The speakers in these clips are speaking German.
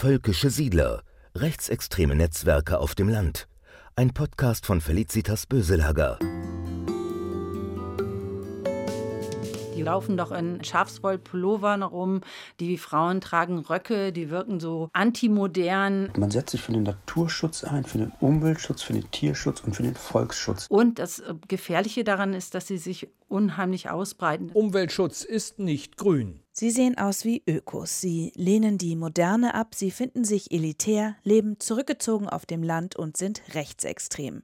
Völkische Siedler, rechtsextreme Netzwerke auf dem Land. Ein Podcast von Felicitas Böselager. Die laufen doch in Schafswollpullovern rum. Die Frauen tragen Röcke, die wirken so antimodern. Man setzt sich für den Naturschutz ein, für den Umweltschutz, für den Tierschutz und für den Volksschutz. Und das äh, Gefährliche daran ist, dass sie sich unheimlich ausbreiten. Umweltschutz ist nicht grün. Sie sehen aus wie Ökos. Sie lehnen die Moderne ab, sie finden sich elitär, leben zurückgezogen auf dem Land und sind rechtsextrem.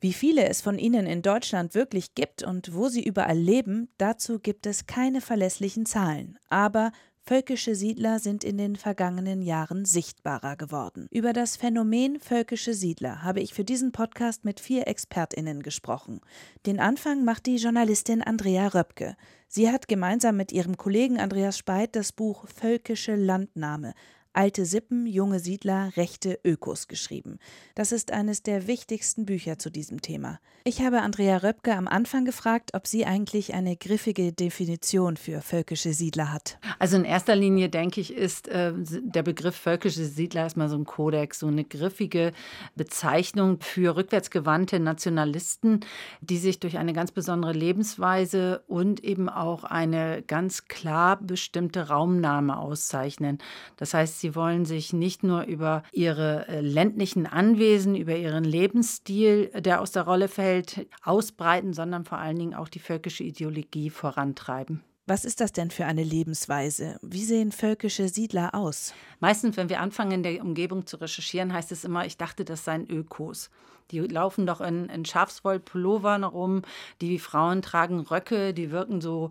Wie viele es von ihnen in Deutschland wirklich gibt und wo sie überall leben, dazu gibt es keine verlässlichen Zahlen. Aber Völkische Siedler sind in den vergangenen Jahren sichtbarer geworden. Über das Phänomen Völkische Siedler habe ich für diesen Podcast mit vier Expertinnen gesprochen. Den Anfang macht die Journalistin Andrea Röpke. Sie hat gemeinsam mit ihrem Kollegen Andreas Speit das Buch Völkische Landnahme Alte Sippen, junge Siedler, rechte Ökos geschrieben. Das ist eines der wichtigsten Bücher zu diesem Thema. Ich habe Andrea Röpke am Anfang gefragt, ob sie eigentlich eine griffige Definition für völkische Siedler hat. Also in erster Linie denke ich, ist äh, der Begriff völkische Siedler erstmal so ein Kodex, so eine griffige Bezeichnung für rückwärtsgewandte Nationalisten, die sich durch eine ganz besondere Lebensweise und eben auch eine ganz klar bestimmte Raumnahme auszeichnen. Das heißt, sie Sie wollen sich nicht nur über ihre äh, ländlichen Anwesen, über ihren Lebensstil, der aus der Rolle fällt, ausbreiten, sondern vor allen Dingen auch die völkische Ideologie vorantreiben. Was ist das denn für eine Lebensweise? Wie sehen völkische Siedler aus? Meistens, wenn wir anfangen, in der Umgebung zu recherchieren, heißt es immer, ich dachte, das seien Ökos. Die laufen doch in, in Schafswollpullovern rum, die Frauen tragen Röcke, die wirken so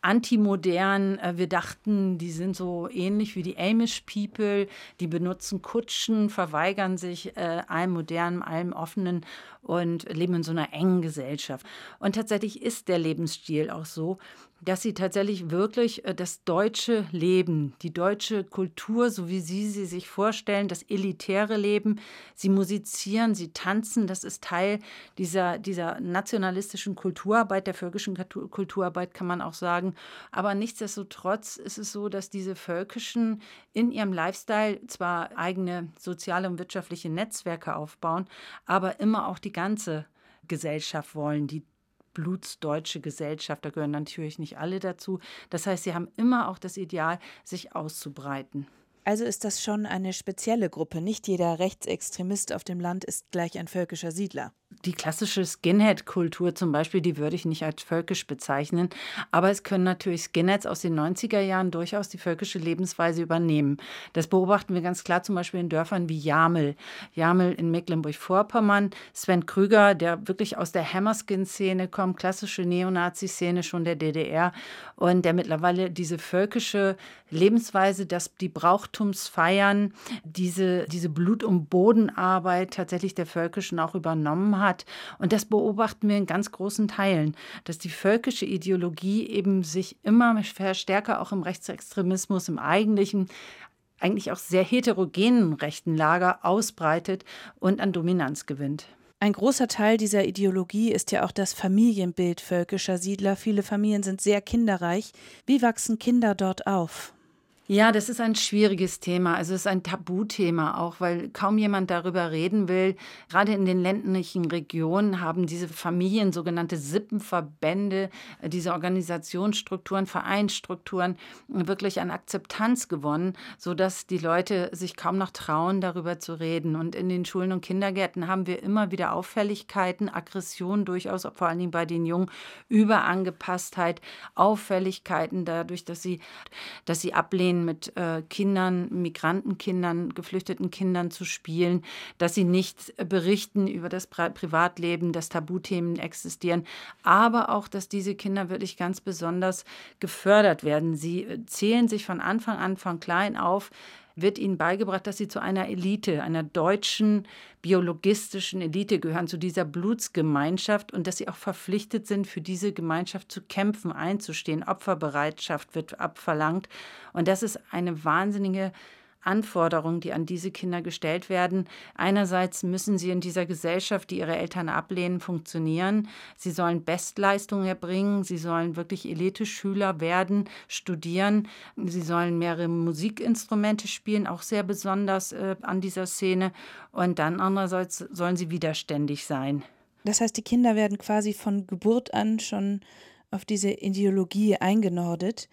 antimodern. Äh, wir dachten, die sind so ähnlich wie die Amish People. Die benutzen Kutschen, verweigern sich äh, allem modernen, allem offenen und leben in so einer engen Gesellschaft. Und tatsächlich ist der Lebensstil auch so, dass sie tatsächlich wirklich äh, das deutsche Leben, die deutsche Kultur, so wie sie sie sich vorstellen, das elitäre Leben, sie musizieren, sie tanzen, das ist Teil dieser, dieser nationalistischen Kulturarbeit, der völkischen Kulturarbeit kann man auch sagen. Aber nichtsdestotrotz ist es so, dass diese Völkischen in ihrem Lifestyle zwar eigene soziale und wirtschaftliche Netzwerke aufbauen, aber immer auch die ganze Gesellschaft wollen, die blutsdeutsche Gesellschaft. Da gehören natürlich nicht alle dazu. Das heißt, sie haben immer auch das Ideal, sich auszubreiten. Also ist das schon eine spezielle Gruppe. Nicht jeder Rechtsextremist auf dem Land ist gleich ein völkischer Siedler die klassische Skinhead-Kultur zum Beispiel, die würde ich nicht als völkisch bezeichnen. Aber es können natürlich Skinheads aus den 90er Jahren durchaus die völkische Lebensweise übernehmen. Das beobachten wir ganz klar zum Beispiel in Dörfern wie Jamel. Jamel in Mecklenburg-Vorpommern. Sven Krüger, der wirklich aus der Hammerskin-Szene kommt, klassische Neonazi-Szene schon der DDR und der mittlerweile diese völkische Lebensweise, dass die Brauchtumsfeiern, diese, diese Blut- und Bodenarbeit tatsächlich der Völkischen auch übernommen hat. Und das beobachten wir in ganz großen Teilen, dass die völkische Ideologie eben sich immer stärker auch im Rechtsextremismus, im eigentlichen eigentlich auch sehr heterogenen rechten Lager ausbreitet und an Dominanz gewinnt. Ein großer Teil dieser Ideologie ist ja auch das Familienbild völkischer Siedler. Viele Familien sind sehr kinderreich. Wie wachsen Kinder dort auf? Ja, das ist ein schwieriges Thema. Also es ist ein Tabuthema auch, weil kaum jemand darüber reden will. Gerade in den ländlichen Regionen haben diese Familien sogenannte Sippenverbände, äh, diese Organisationsstrukturen, Vereinsstrukturen wirklich an Akzeptanz gewonnen, sodass die Leute sich kaum noch trauen, darüber zu reden. Und in den Schulen und Kindergärten haben wir immer wieder Auffälligkeiten, Aggressionen durchaus, vor allen Dingen bei den Jungen, Überangepasstheit, Auffälligkeiten dadurch, dass sie, dass sie ablehnen, Vereinen mit äh, Kindern, Migrantenkindern, geflüchteten Kindern zu spielen, dass sie nicht berichten über das Pri Privatleben, dass Tabuthemen existieren, aber auch, dass diese Kinder wirklich ganz besonders gefördert werden. Sie äh, zählen sich von Anfang an, von klein auf, wird ihnen beigebracht, dass sie zu einer Elite, einer deutschen biologistischen Elite gehören, zu dieser Blutsgemeinschaft und dass sie auch verpflichtet sind, für diese Gemeinschaft zu kämpfen, einzustehen. Opferbereitschaft wird abverlangt. Und das ist eine wahnsinnige Anforderungen, die an diese Kinder gestellt werden. Einerseits müssen sie in dieser Gesellschaft, die ihre Eltern ablehnen, funktionieren. Sie sollen Bestleistungen erbringen. Sie sollen wirklich Elite-Schüler werden, studieren. Sie sollen mehrere Musikinstrumente spielen, auch sehr besonders äh, an dieser Szene. Und dann andererseits sollen sie widerständig sein. Das heißt, die Kinder werden quasi von Geburt an schon auf diese Ideologie eingenordet.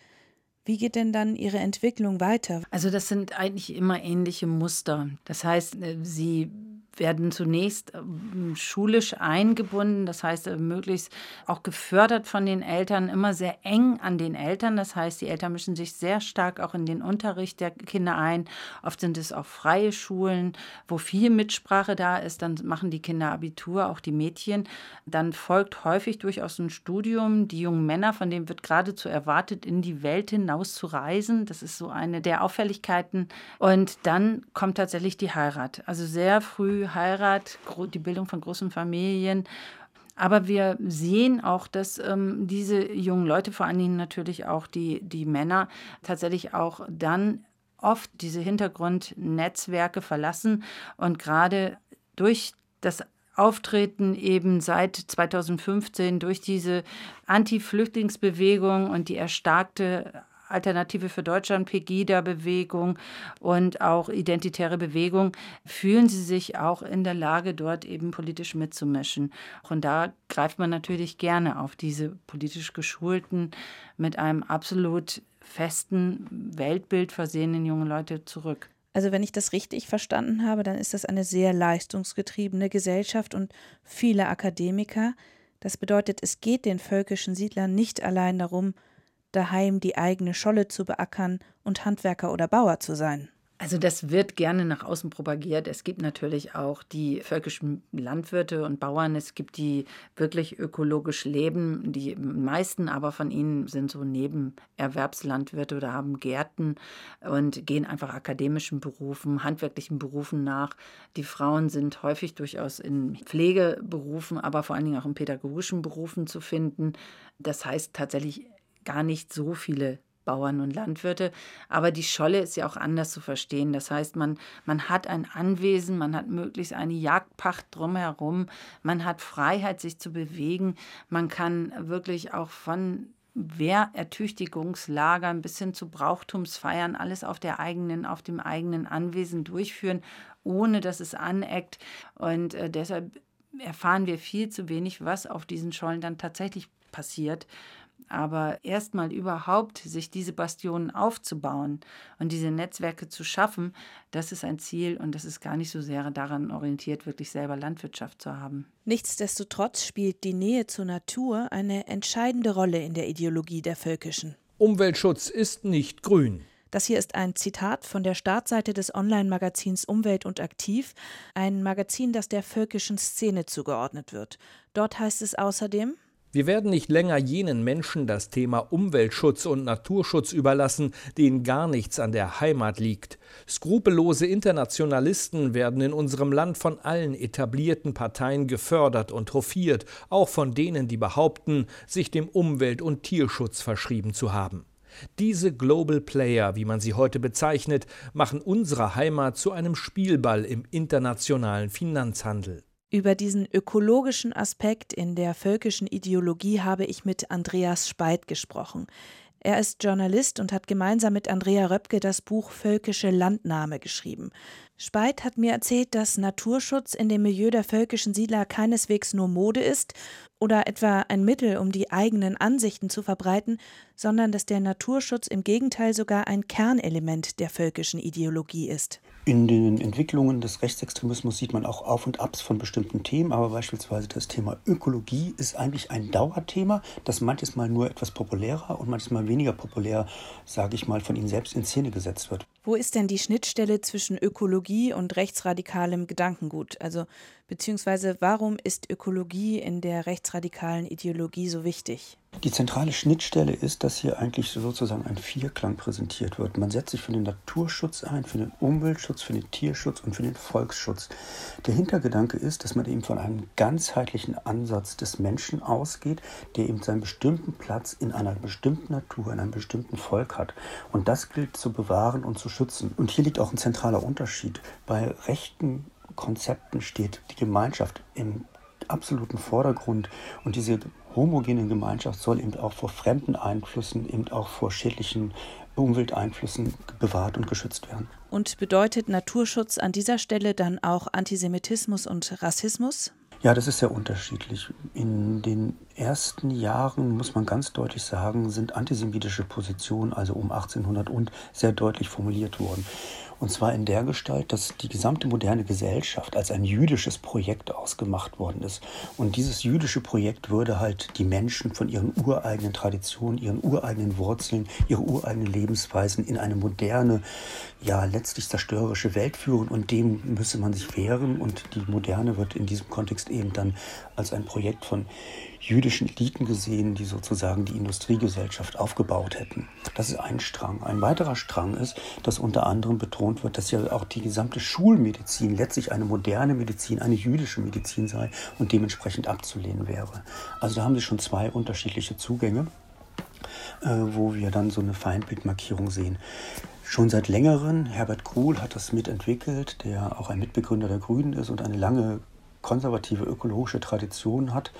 Wie geht denn dann Ihre Entwicklung weiter? Also das sind eigentlich immer ähnliche Muster. Das heißt, äh, sie werden zunächst ähm, schulisch eingebunden, das heißt äh, möglichst auch gefördert von den Eltern, immer sehr eng an den Eltern. Das heißt, die Eltern mischen sich sehr stark auch in den Unterricht der Kinder ein. Oft sind es auch freie Schulen, wo viel Mitsprache da ist. Dann machen die Kinder Abitur, auch die Mädchen. Dann folgt häufig durchaus ein Studium. Die jungen Männer, von denen wird geradezu erwartet, in die Welt hinaus zu reisen. Das ist so eine der Auffälligkeiten. Und dann kommt tatsächlich die Heirat. Also sehr früh Heirat, die Bildung von großen Familien. Aber wir sehen auch, dass ähm, diese jungen Leute, vor allen Dingen natürlich auch die, die Männer, tatsächlich auch dann oft diese Hintergrundnetzwerke verlassen und gerade durch das Auftreten eben seit 2015 durch diese Anti-Flüchtlingsbewegung und die erstarkte Alternative für Deutschland, Pegida-Bewegung und auch identitäre Bewegung, fühlen sie sich auch in der Lage, dort eben politisch mitzumischen. Und da greift man natürlich gerne auf diese politisch geschulten, mit einem absolut festen Weltbild versehenen jungen Leute zurück. Also wenn ich das richtig verstanden habe, dann ist das eine sehr leistungsgetriebene Gesellschaft und viele Akademiker. Das bedeutet, es geht den völkischen Siedlern nicht allein darum, daheim die eigene Scholle zu beackern und Handwerker oder Bauer zu sein. Also das wird gerne nach außen propagiert. Es gibt natürlich auch die völkischen Landwirte und Bauern. Es gibt die wirklich ökologisch leben. Die meisten aber von ihnen sind so Nebenerwerbslandwirte oder haben Gärten und gehen einfach akademischen Berufen, handwerklichen Berufen nach. Die Frauen sind häufig durchaus in Pflegeberufen, aber vor allen Dingen auch in pädagogischen Berufen zu finden. Das heißt tatsächlich gar nicht so viele Bauern und Landwirte. Aber die Scholle ist ja auch anders zu verstehen. Das heißt, man, man hat ein Anwesen, man hat möglichst eine Jagdpacht drumherum, man hat Freiheit, sich zu bewegen, man kann wirklich auch von Wehrertüchtigungslagern bis hin zu Brauchtumsfeiern alles auf der eigenen, auf dem eigenen Anwesen durchführen, ohne dass es aneckt. Und äh, deshalb erfahren wir viel zu wenig, was auf diesen Schollen dann tatsächlich passiert. Aber erstmal überhaupt sich diese Bastionen aufzubauen und diese Netzwerke zu schaffen, das ist ein Ziel und das ist gar nicht so sehr daran orientiert, wirklich selber Landwirtschaft zu haben. Nichtsdestotrotz spielt die Nähe zur Natur eine entscheidende Rolle in der Ideologie der Völkischen. Umweltschutz ist nicht grün. Das hier ist ein Zitat von der Startseite des Online-Magazins Umwelt und Aktiv, ein Magazin, das der völkischen Szene zugeordnet wird. Dort heißt es außerdem wir werden nicht länger jenen Menschen das Thema Umweltschutz und Naturschutz überlassen, denen gar nichts an der Heimat liegt. Skrupellose Internationalisten werden in unserem Land von allen etablierten Parteien gefördert und hofiert, auch von denen, die behaupten, sich dem Umwelt- und Tierschutz verschrieben zu haben. Diese Global Player, wie man sie heute bezeichnet, machen unsere Heimat zu einem Spielball im internationalen Finanzhandel. Über diesen ökologischen Aspekt in der völkischen Ideologie habe ich mit Andreas Speit gesprochen. Er ist Journalist und hat gemeinsam mit Andrea Röpke das Buch Völkische Landnahme geschrieben. Speit hat mir erzählt, dass Naturschutz in dem Milieu der völkischen Siedler keineswegs nur Mode ist oder etwa ein Mittel, um die eigenen Ansichten zu verbreiten, sondern dass der Naturschutz im Gegenteil sogar ein Kernelement der völkischen Ideologie ist. In den Entwicklungen des Rechtsextremismus sieht man auch Auf und Abs von bestimmten Themen, aber beispielsweise das Thema Ökologie ist eigentlich ein Dauerthema, das manches Mal nur etwas populärer und manches Mal weniger populär, sage ich mal, von ihnen selbst in Szene gesetzt wird. Wo ist denn die Schnittstelle zwischen Ökologie und rechtsradikalem Gedankengut? Also beziehungsweise warum ist Ökologie in der rechtsradikalen Ideologie so wichtig? Die zentrale Schnittstelle ist, dass hier eigentlich sozusagen ein Vierklang präsentiert wird. Man setzt sich für den Naturschutz ein, für den Umweltschutz, für den Tierschutz und für den Volksschutz. Der Hintergedanke ist, dass man eben von einem ganzheitlichen Ansatz des Menschen ausgeht, der eben seinen bestimmten Platz in einer bestimmten Natur, in einem bestimmten Volk hat. Und das gilt zu bewahren und zu schützen. Und hier liegt auch ein zentraler Unterschied. Bei rechten Konzepten steht die Gemeinschaft im absoluten Vordergrund und diese homogene Gemeinschaft soll eben auch vor fremden Einflüssen, eben auch vor schädlichen Umwelteinflüssen bewahrt und geschützt werden. Und bedeutet Naturschutz an dieser Stelle dann auch Antisemitismus und Rassismus? Ja, das ist sehr unterschiedlich. In den ersten Jahren, muss man ganz deutlich sagen, sind antisemitische Positionen, also um 1800 und, sehr deutlich formuliert worden. Und zwar in der Gestalt, dass die gesamte moderne Gesellschaft als ein jüdisches Projekt ausgemacht worden ist. Und dieses jüdische Projekt würde halt die Menschen von ihren ureigenen Traditionen, ihren ureigenen Wurzeln, ihre ureigenen Lebensweisen in eine moderne, ja letztlich zerstörerische Welt führen. Und dem müsse man sich wehren. Und die Moderne wird in diesem Kontext eben dann als ein Projekt von jüdischen Eliten gesehen, die sozusagen die Industriegesellschaft aufgebaut hätten. Das ist ein Strang. Ein weiterer Strang ist, dass unter anderem betont wird, dass ja auch die gesamte Schulmedizin letztlich eine moderne Medizin, eine jüdische Medizin sei und dementsprechend abzulehnen wäre. Also da haben Sie schon zwei unterschiedliche Zugänge, äh, wo wir dann so eine Feindbildmarkierung sehen. Schon seit längerem, Herbert Kruhl hat das mitentwickelt, der auch ein Mitbegründer der Grünen ist und eine lange konservative ökologische Tradition hat,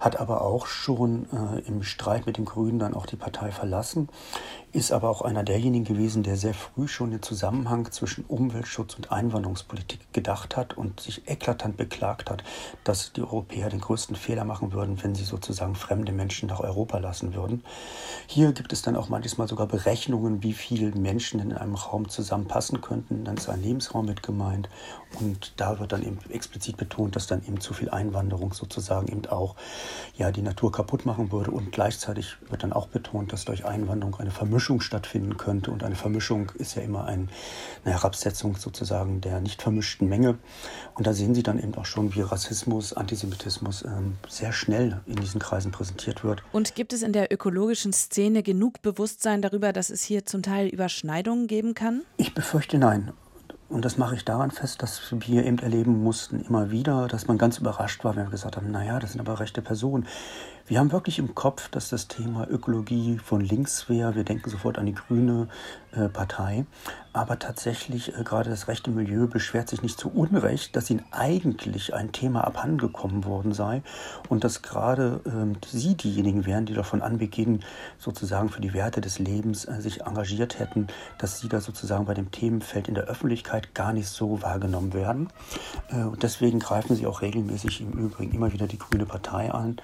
hat aber auch schon äh, im Streit mit den Grünen dann auch die Partei verlassen, ist aber auch einer derjenigen gewesen, der sehr früh schon den Zusammenhang zwischen Umweltschutz und Einwanderungspolitik gedacht hat und sich eklatant beklagt hat, dass die Europäer den größten Fehler machen würden, wenn sie sozusagen fremde Menschen nach Europa lassen würden. Hier gibt es dann auch manchmal sogar Berechnungen, wie viele Menschen in einem Raum zusammenpassen könnten. Dann ist ein Lebensraum mit gemeint und da wird dann eben explizit betont, dass dann eben zu viel Einwanderung sozusagen eben auch ja, die Natur kaputt machen würde. Und gleichzeitig wird dann auch betont, dass durch Einwanderung eine Vermischung stattfinden könnte. Und eine Vermischung ist ja immer ein, eine Herabsetzung sozusagen der nicht vermischten Menge. Und da sehen Sie dann eben auch schon, wie Rassismus, Antisemitismus ähm, sehr schnell in diesen Kreisen präsentiert wird. Und gibt es in der ökologischen Szene genug Bewusstsein darüber, dass es hier zum Teil Überschneidungen geben kann? Ich befürchte nein. Und das mache ich daran fest, dass wir eben erleben mussten immer wieder, dass man ganz überrascht war, wenn wir gesagt haben, naja, das sind aber rechte Personen. Wir haben wirklich im Kopf, dass das Thema Ökologie von links wäre. Wir denken sofort an die grüne äh, Partei. Aber tatsächlich, äh, gerade das rechte Milieu beschwert sich nicht zu Unrecht, dass ihnen eigentlich ein Thema abhandengekommen worden sei und dass gerade ähm, sie diejenigen wären, die davon Anbeginn sozusagen für die Werte des Lebens äh, sich engagiert hätten, dass sie da sozusagen bei dem Themenfeld in der Öffentlichkeit gar nicht so wahrgenommen werden. Äh, und deswegen greifen sie auch regelmäßig im Übrigen immer wieder die grüne Partei an,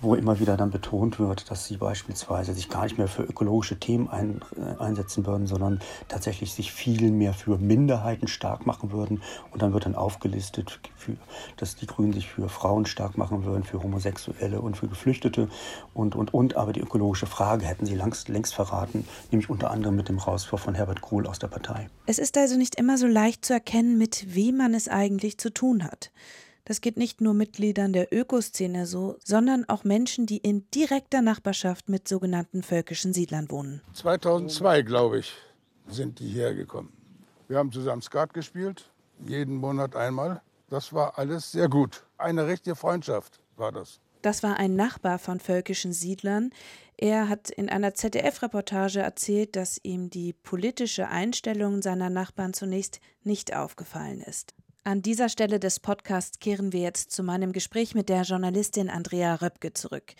wo immer wieder dann betont wird, dass sie beispielsweise sich gar nicht mehr für ökologische Themen ein, äh, einsetzen würden, sondern tatsächlich sich viel mehr für Minderheiten stark machen würden. Und dann wird dann aufgelistet, für, dass die Grünen sich für Frauen stark machen würden, für Homosexuelle und für Geflüchtete und, und, und. Aber die ökologische Frage hätten sie längst, längst verraten, nämlich unter anderem mit dem Rauswurf von Herbert Kohl aus der Partei. Es ist also nicht immer so leicht zu erkennen, mit wem man es eigentlich zu tun hat. Das geht nicht nur Mitgliedern der Ökoszene so, sondern auch Menschen, die in direkter Nachbarschaft mit sogenannten völkischen Siedlern wohnen. 2002, glaube ich, sind die hergekommen. Wir haben zusammen Skat gespielt, jeden Monat einmal. Das war alles sehr gut. Eine richtige Freundschaft war das. Das war ein Nachbar von völkischen Siedlern. Er hat in einer ZDF-Reportage erzählt, dass ihm die politische Einstellung seiner Nachbarn zunächst nicht aufgefallen ist. An dieser Stelle des Podcasts kehren wir jetzt zu meinem Gespräch mit der Journalistin Andrea Röpke zurück.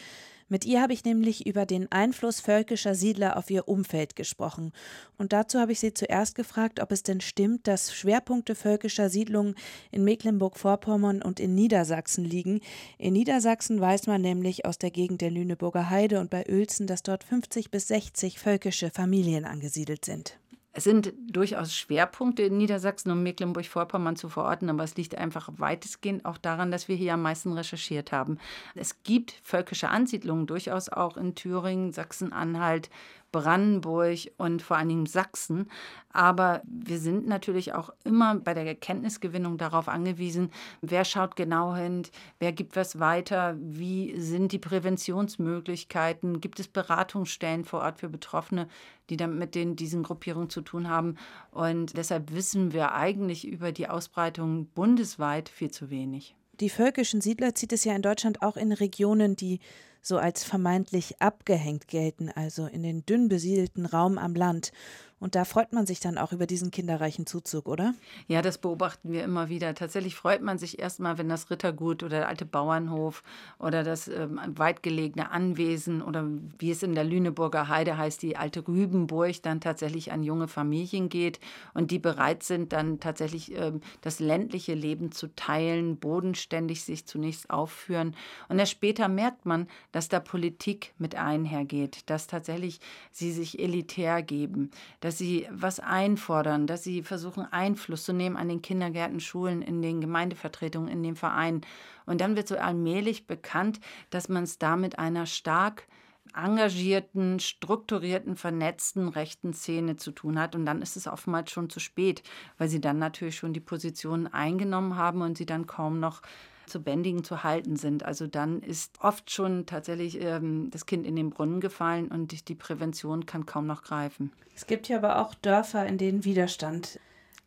Mit ihr habe ich nämlich über den Einfluss völkischer Siedler auf ihr Umfeld gesprochen. Und dazu habe ich sie zuerst gefragt, ob es denn stimmt, dass Schwerpunkte völkischer Siedlungen in Mecklenburg-Vorpommern und in Niedersachsen liegen. In Niedersachsen weiß man nämlich aus der Gegend der Lüneburger Heide und bei Uelzen, dass dort 50 bis 60 völkische Familien angesiedelt sind. Es sind durchaus Schwerpunkte in Niedersachsen und Mecklenburg-Vorpommern zu verorten, aber es liegt einfach weitestgehend auch daran, dass wir hier am meisten recherchiert haben. Es gibt völkische Ansiedlungen durchaus auch in Thüringen, Sachsen-Anhalt, Brandenburg und vor allen Dingen Sachsen. Aber wir sind natürlich auch immer bei der Erkenntnisgewinnung darauf angewiesen, wer schaut genau hin, wer gibt was weiter, wie sind die Präventionsmöglichkeiten, gibt es Beratungsstellen vor Ort für Betroffene, die dann mit den, diesen Gruppierungen zu tun haben. Und deshalb wissen wir eigentlich über die Ausbreitung bundesweit viel zu wenig. Die völkischen Siedler zieht es ja in Deutschland auch in Regionen, die so als vermeintlich abgehängt gelten, also in den dünn besiedelten Raum am Land. Und da freut man sich dann auch über diesen kinderreichen Zuzug, oder? Ja, das beobachten wir immer wieder. Tatsächlich freut man sich erstmal, wenn das Rittergut oder der alte Bauernhof oder das ähm, weitgelegene Anwesen oder wie es in der Lüneburger Heide heißt, die alte Rübenburg, dann tatsächlich an junge Familien geht und die bereit sind, dann tatsächlich ähm, das ländliche Leben zu teilen, bodenständig sich zunächst aufführen. Und erst später merkt man, dass da Politik mit einhergeht, dass tatsächlich sie sich elitär geben, dass dass sie was einfordern, dass sie versuchen, Einfluss zu nehmen an den Kindergärten, Schulen, in den Gemeindevertretungen, in den Vereinen. Und dann wird so allmählich bekannt, dass man es da mit einer stark engagierten, strukturierten, vernetzten rechten Szene zu tun hat. Und dann ist es oftmals schon zu spät, weil sie dann natürlich schon die Positionen eingenommen haben und sie dann kaum noch zu bändigen, zu halten sind. Also dann ist oft schon tatsächlich ähm, das Kind in den Brunnen gefallen und die Prävention kann kaum noch greifen. Es gibt ja aber auch Dörfer, in denen Widerstand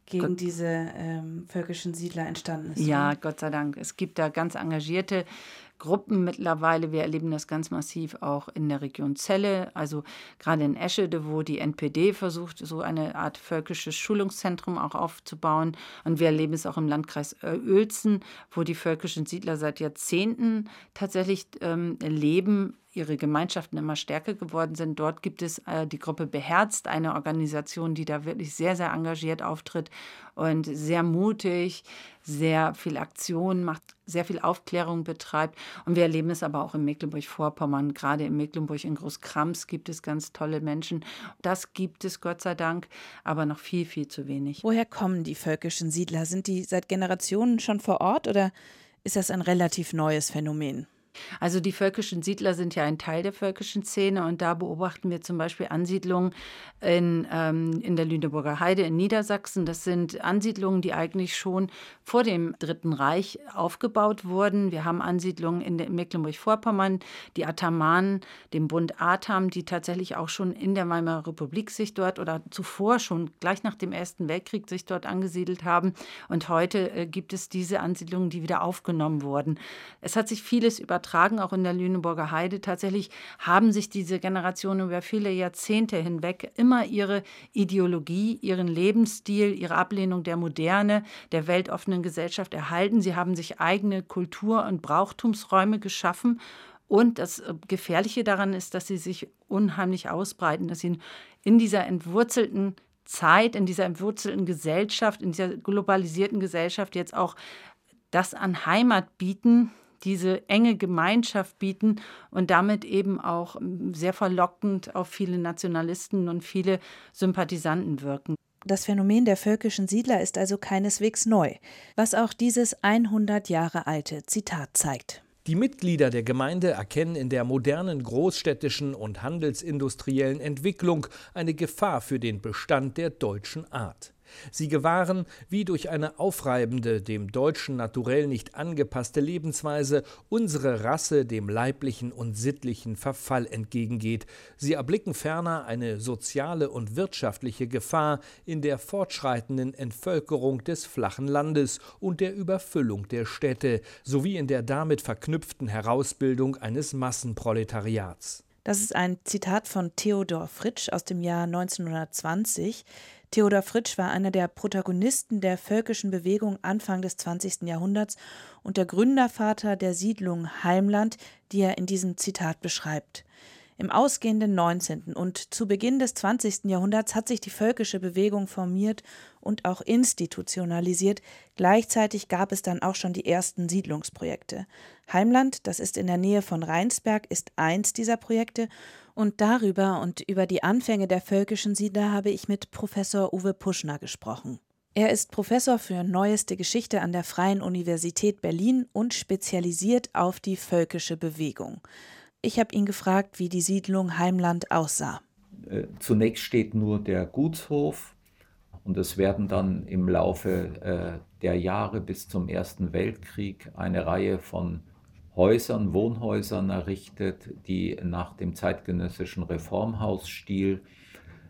gegen Gott. diese ähm, völkischen Siedler entstanden ist. Ja, oder? Gott sei Dank. Es gibt da ganz engagierte Gruppen mittlerweile. Wir erleben das ganz massiv auch in der Region Celle, also gerade in Eschede, wo die NPD versucht, so eine Art völkisches Schulungszentrum auch aufzubauen. Und wir erleben es auch im Landkreis Uelzen, wo die völkischen Siedler seit Jahrzehnten tatsächlich ähm, leben ihre Gemeinschaften immer stärker geworden sind. Dort gibt es äh, die Gruppe Beherzt, eine Organisation, die da wirklich sehr, sehr engagiert auftritt und sehr mutig, sehr viel Aktion macht, sehr viel Aufklärung betreibt. Und wir erleben es aber auch in Mecklenburg-Vorpommern. Gerade in Mecklenburg in Großkrams gibt es ganz tolle Menschen. Das gibt es Gott sei Dank, aber noch viel, viel zu wenig. Woher kommen die völkischen Siedler? Sind die seit Generationen schon vor Ort oder ist das ein relativ neues Phänomen? Also die völkischen Siedler sind ja ein Teil der völkischen Szene und da beobachten wir zum Beispiel Ansiedlungen in, ähm, in der Lüneburger Heide in Niedersachsen. Das sind Ansiedlungen, die eigentlich schon vor dem Dritten Reich aufgebaut wurden. Wir haben Ansiedlungen in, Mecklenburg-Vorpommern, die Atamanen, dem Bund Atam, die tatsächlich auch schon in der Weimarer Republik sich dort oder zuvor schon gleich nach dem Ersten Weltkrieg sich dort angesiedelt haben. Und heute äh, gibt es diese Ansiedlungen, die wieder aufgenommen wurden. Es hat sich vieles über übertragen, auch in der Lüneburger Heide. Tatsächlich haben sich diese Generationen über viele Jahrzehnte hinweg immer ihre Ideologie, ihren Lebensstil, ihre Ablehnung der Moderne, der weltoffenen Gesellschaft erhalten. Sie haben sich eigene Kultur- und Brauchtumsräume geschaffen. Und das äh, Gefährliche daran ist, dass sie sich unheimlich ausbreiten, dass sie in dieser entwurzelten Zeit, in dieser entwurzelten Gesellschaft, in dieser globalisierten Gesellschaft jetzt auch das an Heimat bieten, diese enge Gemeinschaft bieten und damit eben auch ähm, sehr verlockend auf viele Nationalisten und viele Sympathisanten wirken. Das Phänomen der völkischen Siedler ist also keineswegs neu, was auch dieses 100 Jahre alte Zitat zeigt. Die Mitglieder der Gemeinde erkennen in der modernen großstädtischen und handelsindustriellen Entwicklung eine Gefahr für den Bestand der deutschen Art. Sie gewahren, wie durch eine aufreibende, dem deutschen Naturell nicht angepasste Lebensweise unsere Rasse dem leiblichen und sittlichen Verfall entgegengeht. Sie erblicken ferner eine soziale und wirtschaftliche Gefahr in der fortschreitenden Entvölkerung des flachen Landes und der Überfüllung der Städte sowie in der damit verknüpften Herausbildung eines Massenproletariats. Das ist ein Zitat von Theodor Fritsch aus dem Jahr 1920. Theodor Fritsch war einer der Protagonisten der völkischen Bewegung Anfang des 20. Jahrhunderts und der Gründervater der Siedlung Heimland, die er in diesem Zitat beschreibt. Im ausgehenden 19. und zu Beginn des 20. Jahrhunderts hat sich die völkische Bewegung formiert und auch institutionalisiert. Gleichzeitig gab es dann auch schon die ersten Siedlungsprojekte. Heimland, das ist in der Nähe von Rheinsberg, ist eins dieser Projekte und darüber und über die Anfänge der völkischen Siedler habe ich mit Professor Uwe Puschner gesprochen. Er ist Professor für neueste Geschichte an der Freien Universität Berlin und spezialisiert auf die völkische Bewegung. Ich habe ihn gefragt, wie die Siedlung Heimland aussah. Äh, zunächst steht nur der Gutshof und es werden dann im Laufe äh, der Jahre bis zum Ersten Weltkrieg eine Reihe von Häusern, Wohnhäusern errichtet, die nach dem zeitgenössischen Reformhausstil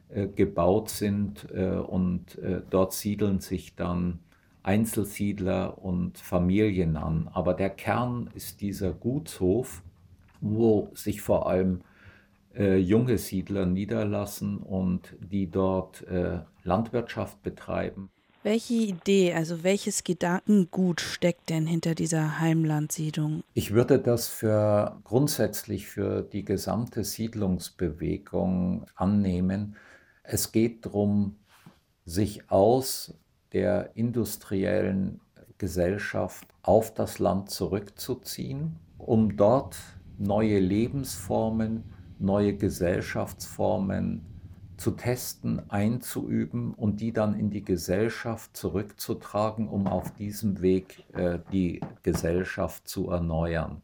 äh, gebaut sind äh, und dort siedeln sich dann Einzelsiedler und Familien an. Aber der Kern ist dieser Gutshof, wo sich vor allem äh, junge Siedler niederlassen und die dort äh, Landwirtschaft betreiben. Welche Idee, also welches Gedankengut steckt denn hinter dieser Heimlandsiedlung? Ich würde das für grundsätzlich für die gesamte Siedlungsbewegung annehmen. Es geht darum, sich aus der industriellen Gesellschaft auf das Land zurückzuziehen, um dort neue Lebensformen, neue Gesellschaftsformen zu testen, einzuüben und die dann in die Gesellschaft zurückzutragen, um auf diesem Weg äh, die Gesellschaft zu erneuern.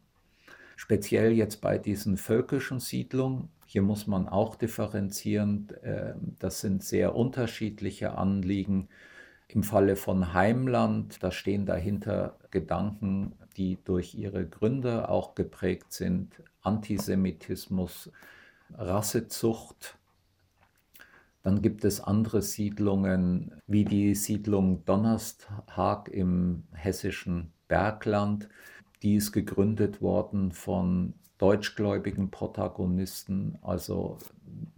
Speziell jetzt bei diesen völkischen Siedlungen, hier muss man auch differenzieren, äh, das sind sehr unterschiedliche Anliegen. Im Falle von Heimland, da stehen dahinter Gedanken, die durch ihre Gründe auch geprägt sind, Antisemitismus, Rassezucht, dann gibt es andere Siedlungen, wie die Siedlung Donnerstag im hessischen Bergland. Die ist gegründet worden von deutschgläubigen Protagonisten, also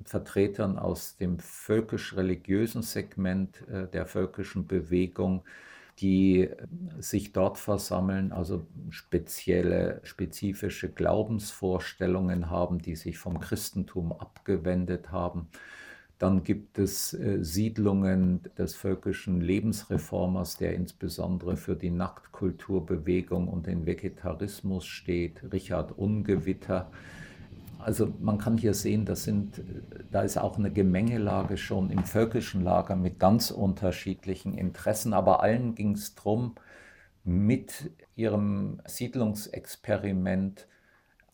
Vertretern aus dem völkisch-religiösen Segment äh, der völkischen Bewegung, die sich dort versammeln, also spezielle, spezifische Glaubensvorstellungen haben, die sich vom Christentum abgewendet haben. Dann gibt es äh, Siedlungen des völkischen Lebensreformers, der insbesondere für die Nacktkulturbewegung und den Vegetarismus steht, Richard Ungewitter. Also man kann hier sehen, das sind, da ist auch eine Gemengelage schon im völkischen Lager mit ganz unterschiedlichen Interessen, aber allen ging es darum, mit ihrem Siedlungsexperiment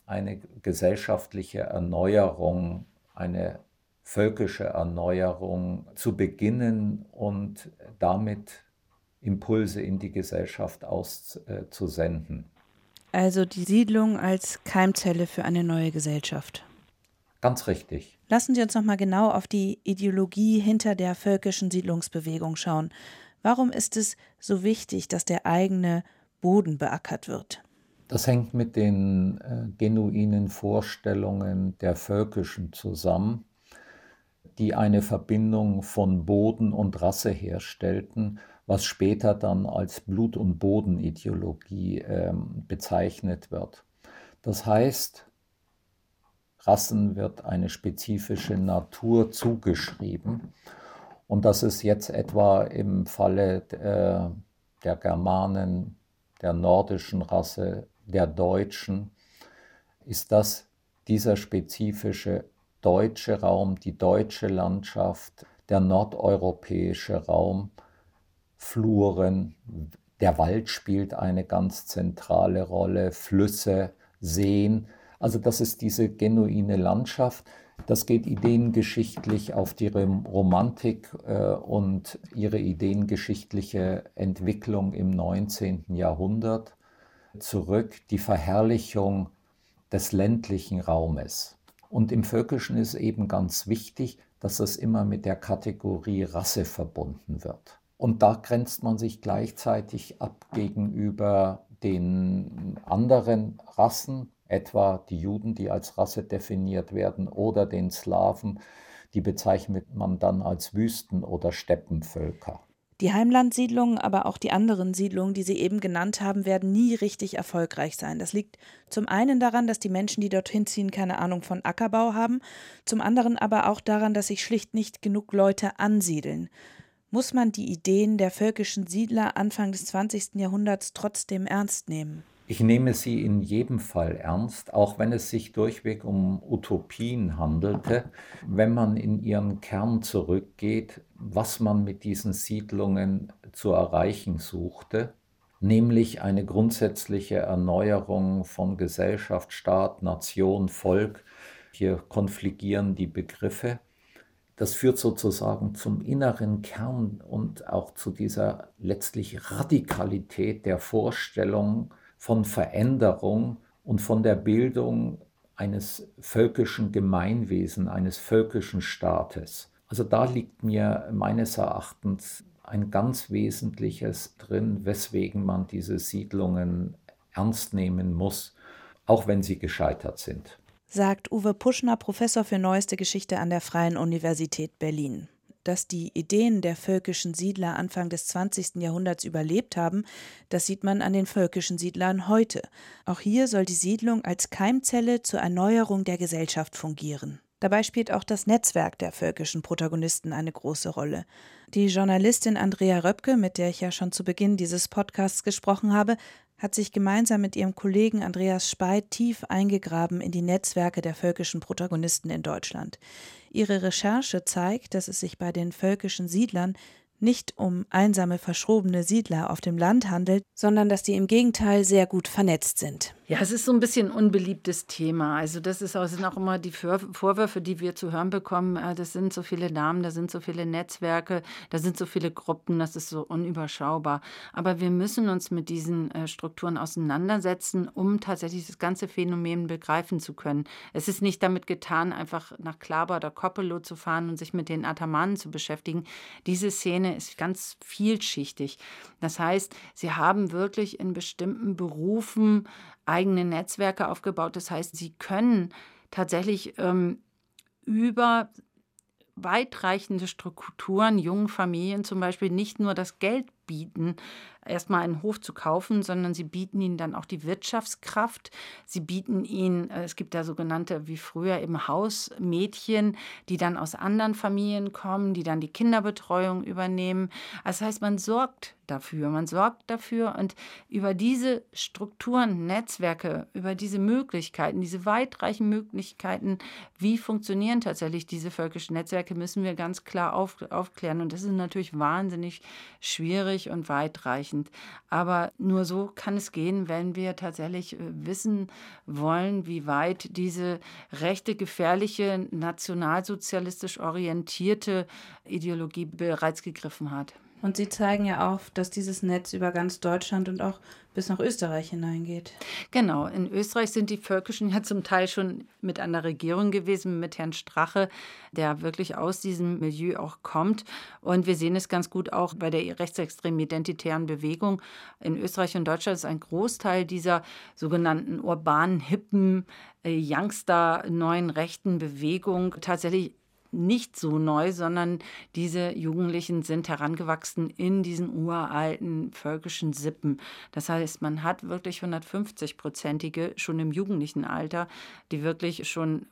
eine gesellschaftliche Erneuerung, eine völkische Erneuerung zu beginnen und damit Impulse in die Gesellschaft auszusenden. Also die Siedlung als Keimzelle für eine neue Gesellschaft. Ganz richtig. Lassen Sie uns noch mal genau auf die Ideologie hinter der völkischen Siedlungsbewegung schauen. Warum ist es so wichtig, dass der eigene Boden beackert wird? Das hängt mit den äh, genuinen Vorstellungen der Völkischen zusammen die eine Verbindung von Boden und Rasse herstellten, was später dann als Blut- und Bodenideologie äh, bezeichnet wird. Das heißt, Rassen wird eine spezifische Natur zugeschrieben. Und das ist jetzt etwa im Falle äh, der Germanen, der nordischen Rasse, der Deutschen, ist das dieser spezifische deutsche Raum, die deutsche Landschaft, der nordeuropäische Raum, Fluren, der Wald spielt eine ganz zentrale Rolle, Flüsse, Seen. Also das ist diese genuine Landschaft. Das geht ideengeschichtlich auf die Romantik äh, und ihre ideengeschichtliche Entwicklung im 19. Jahrhundert zurück, die Verherrlichung des ländlichen Raumes. Und im Völkischen ist eben ganz wichtig, dass das immer mit der Kategorie Rasse verbunden wird. Und da grenzt man sich gleichzeitig ab gegenüber den anderen Rassen, etwa die Juden, die als Rasse definiert werden, oder den Slawen, die bezeichnet man dann als Wüsten- oder Steppenvölker. Die Heimlandsiedlungen, aber auch die anderen Siedlungen, die Sie eben genannt haben, werden nie richtig erfolgreich sein. Das liegt zum einen daran, dass die Menschen, die dorthin ziehen, keine Ahnung von Ackerbau haben, zum anderen aber auch daran, dass sich schlicht nicht genug Leute ansiedeln. Muss man die Ideen der völkischen Siedler Anfang des 20. Jahrhunderts trotzdem ernst nehmen? Ich nehme sie in jedem Fall ernst, auch wenn es sich durchweg um Utopien handelte. Wenn man in ihren Kern zurückgeht, was man mit diesen Siedlungen zu erreichen suchte, nämlich eine grundsätzliche Erneuerung von Gesellschaft, Staat, Nation, Volk. Hier konfligieren die Begriffe. Das führt sozusagen zum inneren Kern und auch zu dieser letztlich Radikalität der Vorstellung, von Veränderung und von der Bildung eines völkischen Gemeinwesen, eines völkischen Staates. Also da liegt mir meines Erachtens ein ganz Wesentliches drin, weswegen man diese Siedlungen ernst nehmen muss, auch wenn sie gescheitert sind. Sagt Uwe Puschner, Professor für neueste Geschichte an der Freien Universität Berlin. Dass die Ideen der völkischen Siedler Anfang des 20. Jahrhunderts überlebt haben, das sieht man an den völkischen Siedlern heute. Auch hier soll die Siedlung als Keimzelle zur Erneuerung der Gesellschaft fungieren. Dabei spielt auch das Netzwerk der völkischen Protagonisten eine große Rolle. Die Journalistin Andrea Röpke, mit der ich ja schon zu Beginn dieses Podcasts gesprochen habe, hat sich gemeinsam mit ihrem Kollegen Andreas Spey tief eingegraben in die Netzwerke der völkischen Protagonisten in Deutschland. Ihre Recherche zeigt, dass es sich bei den völkischen Siedlern nicht um einsame, verschrobene Siedler auf dem Land handelt, sondern dass die im Gegenteil sehr gut vernetzt sind. Ja, es ist so ein bisschen ein unbeliebtes Thema. Also das ist auch, sind auch immer die Vorwürfe, die wir zu hören bekommen. Äh, das sind so viele Namen, da sind so viele Netzwerke, da sind so viele Gruppen, das ist so unüberschaubar. Aber wir müssen uns mit diesen äh, Strukturen auseinandersetzen, um tatsächlich das ganze Phänomen begreifen zu können. Es ist nicht damit getan, einfach nach Klaber oder Koppelow zu fahren und sich mit den Atamanen zu beschäftigen. Diese Szene ist ganz vielschichtig. Das heißt, sie haben wirklich in bestimmten Berufen eigene Netzwerke aufgebaut. Das heißt, sie können tatsächlich ähm, über weitreichende Strukturen, jungen Familien zum Beispiel, nicht nur das Geld bieten, erstmal einen Hof zu kaufen, sondern sie bieten ihnen dann auch die Wirtschaftskraft. Sie bieten ihnen, äh, es gibt da sogenannte, wie früher eben Hausmädchen, die dann aus anderen Familien kommen, die dann die Kinderbetreuung übernehmen. Das heißt, man sorgt dafür, man sorgt dafür und über diese Strukturen, Netzwerke, über diese Möglichkeiten, diese weitreichen Möglichkeiten, wie funktionieren tatsächlich diese völkischen Netzwerke, müssen wir ganz klar auf, aufklären. Und das ist natürlich wahnsinnig schwierig und weitreichend. Aber nur so kann es gehen, wenn wir tatsächlich äh, wissen wollen, wie weit diese rechte, gefährliche, nationalsozialistisch orientierte Ideologie bereits gegriffen hat. Und Sie zeigen ja auch, dass dieses Netz über ganz Deutschland und auch bis nach Österreich hineingeht. Genau, in Österreich sind die Völkischen ja zum Teil schon mit an der Regierung gewesen, mit Herrn Strache, der wirklich aus diesem Milieu auch kommt. Und wir sehen es ganz gut auch bei der rechtsextremen identitären Bewegung. In Österreich und Deutschland ist ein Großteil dieser sogenannten urbanen, hippen, äh, Youngster, neuen rechten Bewegung tatsächlich nicht so neu, sondern diese Jugendlichen sind herangewachsen in diesen uralten völkischen Sippen. Das heißt, man hat wirklich 150-prozentige schon im jugendlichen Alter, die wirklich schon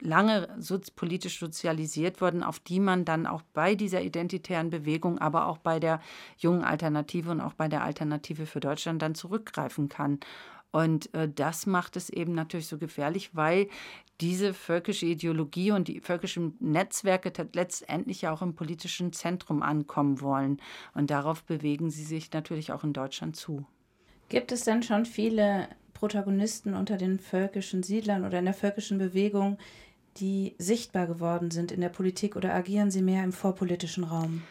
lange politisch sozialisiert wurden, auf die man dann auch bei dieser identitären Bewegung, aber auch bei der jungen Alternative und auch bei der Alternative für Deutschland dann zurückgreifen kann. Und äh, das macht es eben natürlich so gefährlich, weil diese völkische Ideologie und die völkischen Netzwerke letztendlich ja auch im politischen Zentrum ankommen wollen. Und darauf bewegen sie sich natürlich auch in Deutschland zu. Gibt es denn schon viele Protagonisten unter den völkischen Siedlern oder in der völkischen Bewegung, die sichtbar geworden sind in der Politik oder agieren sie mehr im vorpolitischen Raum?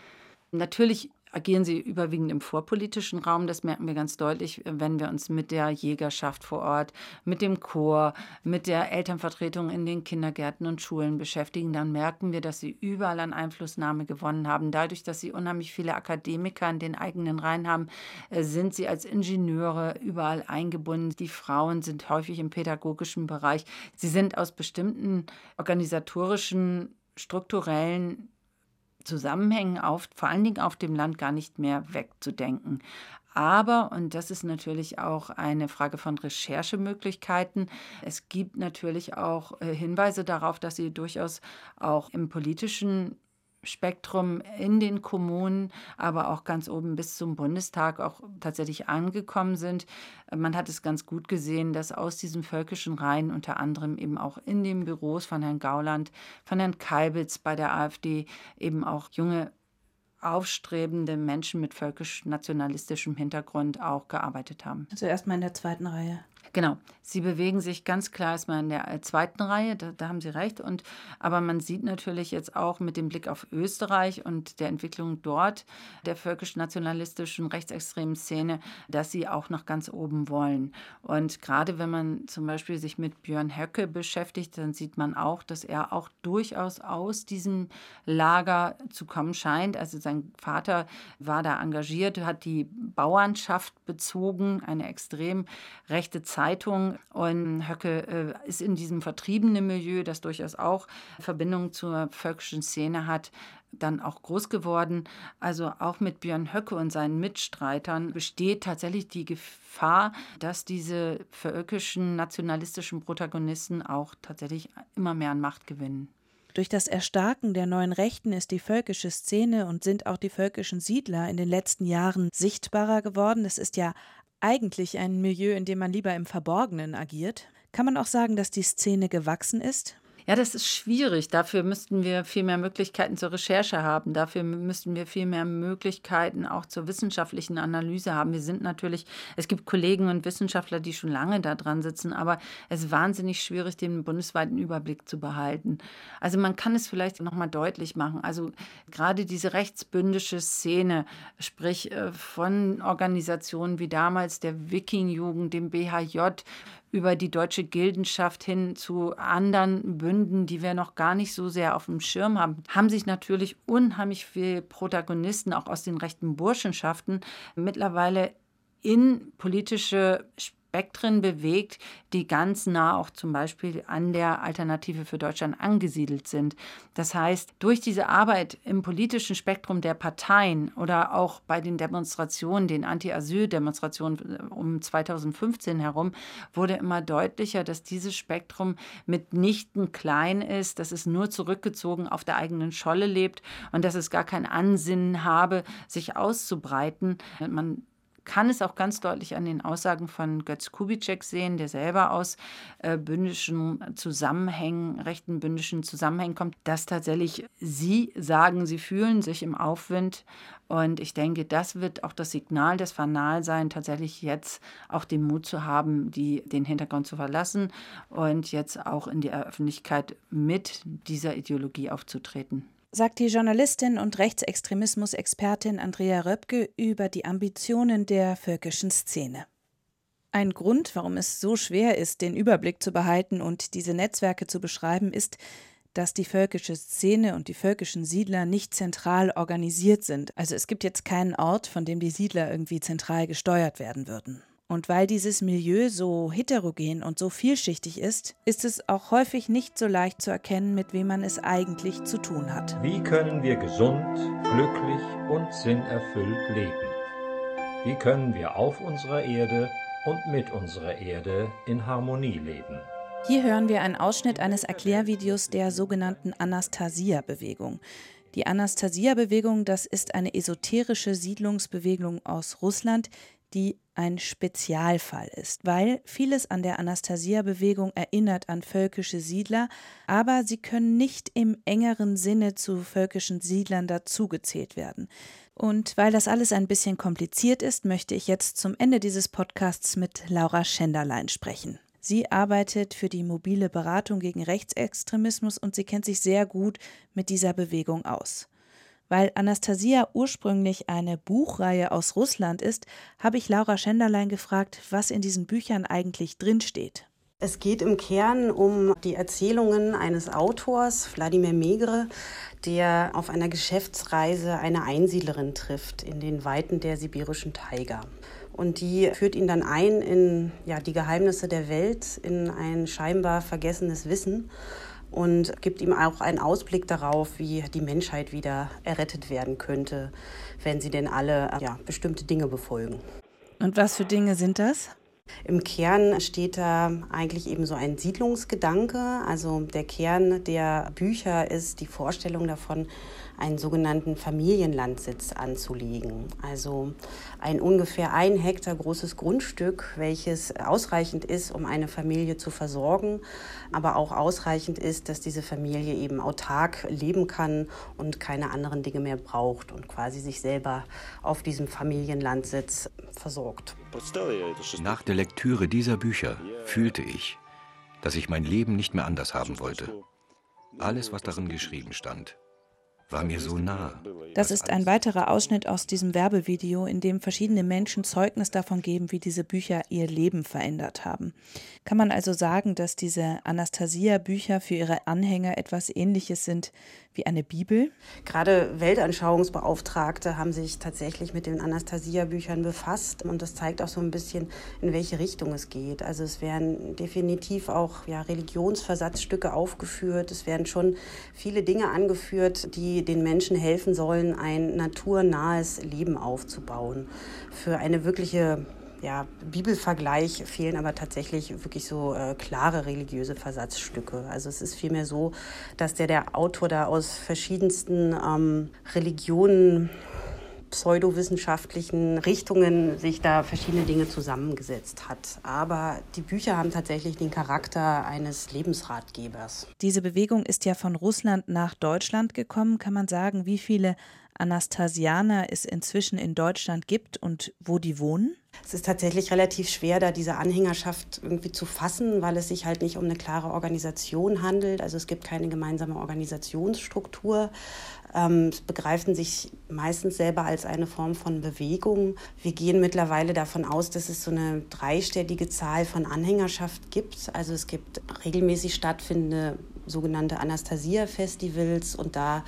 Natürlich agieren sie überwiegend im vorpolitischen Raum. Das merken wir ganz deutlich, wenn wir uns mit der Jägerschaft vor Ort, mit dem Chor, mit der Elternvertretung in den Kindergärten und Schulen beschäftigen. Dann merken wir, dass sie überall an Einflussnahme gewonnen haben. Dadurch, dass sie unheimlich viele Akademiker in den eigenen Reihen haben, äh, sind sie als Ingenieure überall eingebunden. Die Frauen sind häufig im pädagogischen Bereich. Sie sind aus bestimmten organisatorischen strukturellen Zusammenhängen auf, vor allen Dingen auf dem Land gar nicht mehr wegzudenken. Aber, und das ist natürlich auch eine Frage von Recherchemöglichkeiten, es gibt natürlich auch äh, Hinweise darauf, dass sie durchaus auch im politischen Spektrum in den Kommunen, aber auch ganz oben bis zum Bundestag auch tatsächlich angekommen sind. Man hat es ganz gut gesehen, dass aus diesen völkischen Reihen unter anderem eben auch in den Büros von Herrn Gauland, von Herrn Kalbitz bei der AfD eben auch junge aufstrebende Menschen mit völkisch-nationalistischem Hintergrund auch gearbeitet haben. Also erstmal in der zweiten Reihe. Genau, sie bewegen sich ganz klar erstmal in der äh, zweiten Reihe, da, da, haben Sie recht. Und, aber man sieht natürlich jetzt auch mit dem Blick auf Österreich und der Entwicklung dort, der völkisch-nationalistischen rechtsextremen Szene, dass sie auch noch ganz oben wollen. Und gerade wenn man zum Beispiel sich mit Björn Höcke beschäftigt, dann sieht man auch, dass er auch durchaus aus diesem Lager zu kommen scheint. Also sein Vater war da engagiert, hat die Bauernschaft bezogen, eine extrem rechte Zeitung. Und Höcke äh, ist in diesem vertriebenen Milieu, das durchaus auch Verbindungen zur völkischen Szene hat, dann auch groß geworden. Also auch mit Björn Höcke und seinen Mitstreitern besteht tatsächlich die Gefahr, dass diese völkischen nationalistischen Protagonisten auch tatsächlich immer mehr an Macht gewinnen. Durch das Erstarken der neuen Rechten ist die völkische Szene und sind auch die völkischen Siedler in den letzten Jahren sichtbarer geworden. Es ist ja eigentlich ein Milieu, in dem man lieber im Verborgenen agiert. Kann man auch sagen, dass die Szene gewachsen ist? Ja, das ist schwierig. Dafür müssten wir viel mehr Möglichkeiten zur Recherche haben. Dafür müssten wir viel mehr Möglichkeiten auch zur wissenschaftlichen Analyse haben. Wir sind natürlich, es gibt Kollegen und Wissenschaftler, die schon lange da dran sitzen, aber es ist wahnsinnig schwierig, den bundesweiten Überblick zu behalten. Also man kann es vielleicht nochmal deutlich machen. Also gerade diese rechtsbündische Szene, sprich äh, von Organisationen wie damals der Wiking-Jugend, dem BHJ, über die deutsche Gildenschaft hin zu anderen Bünden, die wir noch gar nicht so sehr auf dem Schirm haben, haben sich natürlich unheimlich viele Protagonisten auch aus den rechten Burschenschaften mittlerweile in politische Spektren bewegt, die ganz nah auch zum Beispiel an der Alternative für Deutschland angesiedelt sind. Das heißt, durch diese Arbeit im politischen Spektrum der Parteien oder auch bei den Demonstrationen, den Anti-Asyl-Demonstrationen um 2015 herum, wurde immer deutlicher, dass dieses Spektrum mitnichten klein ist, dass es nur zurückgezogen auf der eigenen Scholle lebt und dass es gar kein Ansinnen habe, sich auszubreiten. Man kann es auch ganz deutlich an den Aussagen von Götz Kubitschek sehen, der selber aus äh, bündischen Zusammenhängen, rechten bündischen Zusammenhängen kommt, dass tatsächlich sie sagen, sie fühlen sich im Aufwind. Und ich denke, das wird auch das Signal des Fanal sein, tatsächlich jetzt auch den Mut zu haben, die, den Hintergrund zu verlassen und jetzt auch in die Öffentlichkeit mit dieser Ideologie aufzutreten sagt die Journalistin und Rechtsextremismus-Expertin Andrea Röpke über die Ambitionen der völkischen Szene. Ein Grund, warum es so schwer ist, den Überblick zu behalten und diese Netzwerke zu beschreiben, ist, dass die völkische Szene und die völkischen Siedler nicht zentral organisiert sind. Also es gibt jetzt keinen Ort, von dem die Siedler irgendwie zentral gesteuert werden würden. Und weil dieses Milieu so heterogen und so vielschichtig ist, ist es auch häufig nicht so leicht zu erkennen, mit wem man es eigentlich zu tun hat. Wie können wir gesund, glücklich und sinnerfüllt leben? Wie können wir auf unserer Erde und mit unserer Erde in Harmonie leben? Hier hören wir einen Ausschnitt eines Erklärvideos der sogenannten Anastasia-Bewegung. Die Anastasia-Bewegung, das ist eine esoterische Siedlungsbewegung aus Russland, die ein Spezialfall ist, weil vieles an der Anastasia-Bewegung erinnert an völkische Siedler, aber sie können nicht im engeren Sinne zu völkischen Siedlern dazugezählt werden. Und weil das alles ein bisschen kompliziert ist, möchte ich jetzt zum Ende dieses Podcasts mit Laura Schenderlein sprechen. Sie arbeitet für die mobile Beratung gegen Rechtsextremismus und sie kennt sich sehr gut mit dieser Bewegung aus. Weil Anastasia ursprünglich eine Buchreihe aus Russland ist, habe ich Laura Schenderlein gefragt, was in diesen Büchern eigentlich drinsteht. Es geht im Kern um die Erzählungen eines Autors, Wladimir Megre, der auf einer Geschäftsreise eine Einsiedlerin trifft in den Weiten der sibirischen Taiga. Und die führt ihn dann ein in ja, die Geheimnisse der Welt, in ein scheinbar vergessenes Wissen und gibt ihm auch einen Ausblick darauf, wie die Menschheit wieder errettet werden könnte, wenn sie denn alle ja, bestimmte Dinge befolgen. Und was für Dinge sind das? Im Kern steht da eigentlich eben so ein Siedlungsgedanke. Also der Kern der Bücher ist die Vorstellung davon, einen sogenannten Familienlandsitz anzulegen. Also ein ungefähr ein Hektar großes Grundstück, welches ausreichend ist, um eine Familie zu versorgen, aber auch ausreichend ist, dass diese Familie eben autark leben kann und keine anderen Dinge mehr braucht und quasi sich selber auf diesem Familienlandsitz versorgt. Nach der Lektüre dieser Bücher fühlte ich, dass ich mein Leben nicht mehr anders haben wollte. Alles, was darin geschrieben stand, war mir so nah. Das ist ein weiterer Ausschnitt aus diesem Werbevideo, in dem verschiedene Menschen Zeugnis davon geben, wie diese Bücher ihr Leben verändert haben. Kann man also sagen, dass diese Anastasia-Bücher für ihre Anhänger etwas Ähnliches sind wie eine Bibel? Gerade Weltanschauungsbeauftragte haben sich tatsächlich mit den Anastasia-Büchern befasst und das zeigt auch so ein bisschen, in welche Richtung es geht. Also es werden definitiv auch ja, Religionsversatzstücke aufgeführt. Es werden schon viele Dinge angeführt, die den Menschen helfen sollen, ein naturnahes Leben aufzubauen. Für eine wirkliche ja, Bibelvergleich fehlen aber tatsächlich wirklich so äh, klare religiöse Versatzstücke. Also es ist vielmehr so, dass der, der Autor da aus verschiedensten ähm, Religionen pseudowissenschaftlichen Richtungen sich da verschiedene Dinge zusammengesetzt hat. Aber die Bücher haben tatsächlich den Charakter eines Lebensratgebers. Diese Bewegung ist ja von Russland nach Deutschland gekommen. Kann man sagen, wie viele Anastasianer es inzwischen in Deutschland gibt und wo die wohnen? Es ist tatsächlich relativ schwer, da diese Anhängerschaft irgendwie zu fassen, weil es sich halt nicht um eine klare Organisation handelt. Also es gibt keine gemeinsame Organisationsstruktur. Ähm, es begreifen sich meistens selber als eine Form von Bewegung. Wir gehen mittlerweile davon aus, dass es so eine dreistellige Zahl von Anhängerschaft gibt. Also es gibt regelmäßig stattfindende sogenannte Anastasia-Festivals und da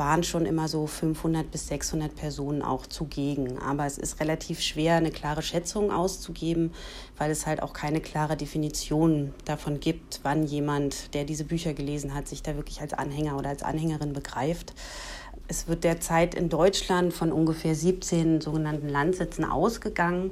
waren schon immer so 500 bis 600 Personen auch zugegen. Aber es ist relativ schwer, eine klare Schätzung auszugeben, weil es halt auch keine klare Definition davon gibt, wann jemand, der diese Bücher gelesen hat, sich da wirklich als Anhänger oder als Anhängerin begreift. Es wird derzeit in Deutschland von ungefähr 17 sogenannten Landsitzen ausgegangen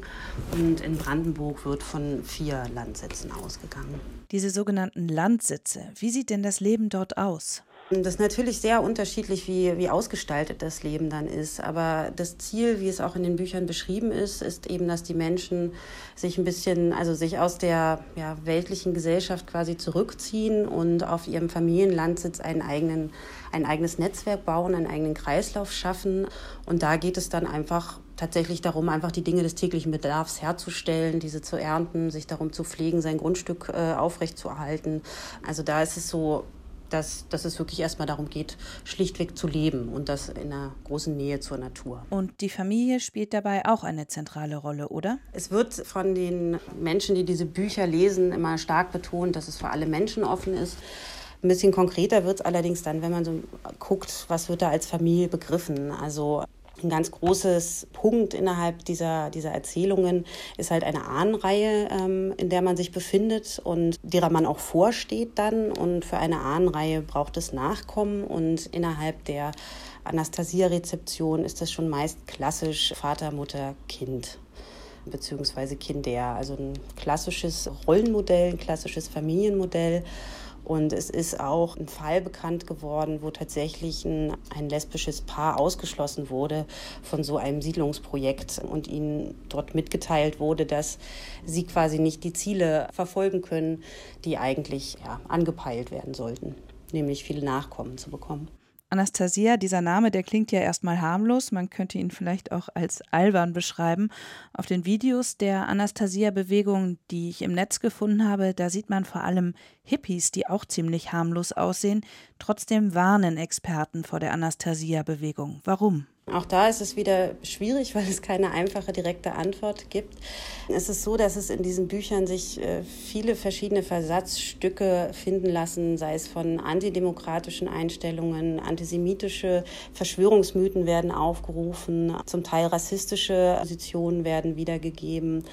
und in Brandenburg wird von vier Landsitzen ausgegangen. Diese sogenannten Landsitze, wie sieht denn das Leben dort aus? Das ist natürlich sehr unterschiedlich, wie, wie ausgestaltet das Leben dann ist. Aber das Ziel, wie es auch in den Büchern beschrieben ist, ist eben, dass die Menschen sich ein bisschen, also sich aus der ja, weltlichen Gesellschaft quasi zurückziehen und auf ihrem Familienlandsitz einen eigenen, ein eigenes Netzwerk bauen, einen eigenen Kreislauf schaffen. Und da geht es dann einfach tatsächlich darum, einfach die Dinge des täglichen Bedarfs herzustellen, diese zu ernten, sich darum zu pflegen, sein Grundstück äh, aufrechtzuerhalten. Also da ist es so dass, dass es wirklich erstmal darum geht, schlichtweg zu leben und das in einer großen Nähe zur Natur. Und die Familie spielt dabei auch eine zentrale Rolle, oder? Es wird von den Menschen, die diese Bücher lesen, immer stark betont, dass es für alle Menschen offen ist. Ein bisschen konkreter wird es allerdings dann, wenn man so guckt, was wird da als Familie begriffen. Also ein ganz großes Punkt innerhalb dieser, dieser Erzählungen ist halt eine Ahnenreihe, ähm, in der man sich befindet und derer man auch vorsteht dann. Und für eine Ahnenreihe braucht es Nachkommen und innerhalb der Anastasia-Rezeption ist das schon meist klassisch Vater, Mutter, Kind beziehungsweise Kinder. Also ein klassisches Rollenmodell, ein klassisches Familienmodell. Und es ist auch ein Fall bekannt geworden, wo tatsächlich ein, ein lesbisches Paar ausgeschlossen wurde von so einem Siedlungsprojekt und ihnen dort mitgeteilt wurde, dass sie quasi nicht die Ziele verfolgen können, die eigentlich ja, angepeilt werden sollten, nämlich viele Nachkommen zu bekommen. Anastasia, dieser Name, der klingt ja erstmal harmlos, man könnte ihn vielleicht auch als albern beschreiben. Auf den Videos der Anastasia-Bewegung, die ich im Netz gefunden habe, da sieht man vor allem Hippies, die auch ziemlich harmlos aussehen. Trotzdem warnen Experten vor der Anastasia-Bewegung. Warum? Auch da ist es wieder schwierig, weil es keine einfache, direkte Antwort gibt. Es ist so, dass es in diesen Büchern sich äh, viele verschiedene Versatzstücke finden lassen, sei es von antidemokratischen Einstellungen, antisemitische Verschwörungsmythen werden aufgerufen, zum Teil rassistische Positionen werden wiedergegeben.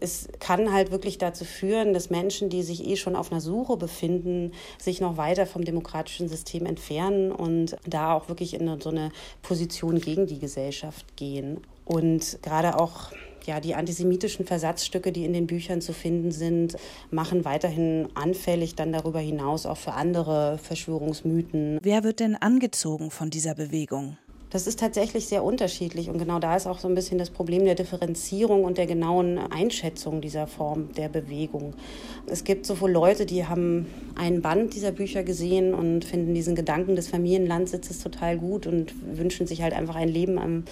Es kann halt wirklich dazu führen, dass Menschen, die sich eh schon auf einer Suche befinden, sich noch weiter vom demokratischen System entfernen und da auch wirklich in so eine Position gegen die Gesellschaft gehen. Und gerade auch ja, die antisemitischen Versatzstücke, die in den Büchern zu finden sind, machen weiterhin anfällig dann darüber hinaus auch für andere Verschwörungsmythen. Wer wird denn angezogen von dieser Bewegung? Das ist tatsächlich sehr unterschiedlich und genau da ist auch so ein bisschen das Problem der Differenzierung und der genauen Einschätzung dieser Form der Bewegung. Es gibt sowohl Leute, die haben einen Band dieser Bücher gesehen und finden diesen Gedanken des Familienlandsitzes total gut und wünschen sich halt einfach ein Leben am,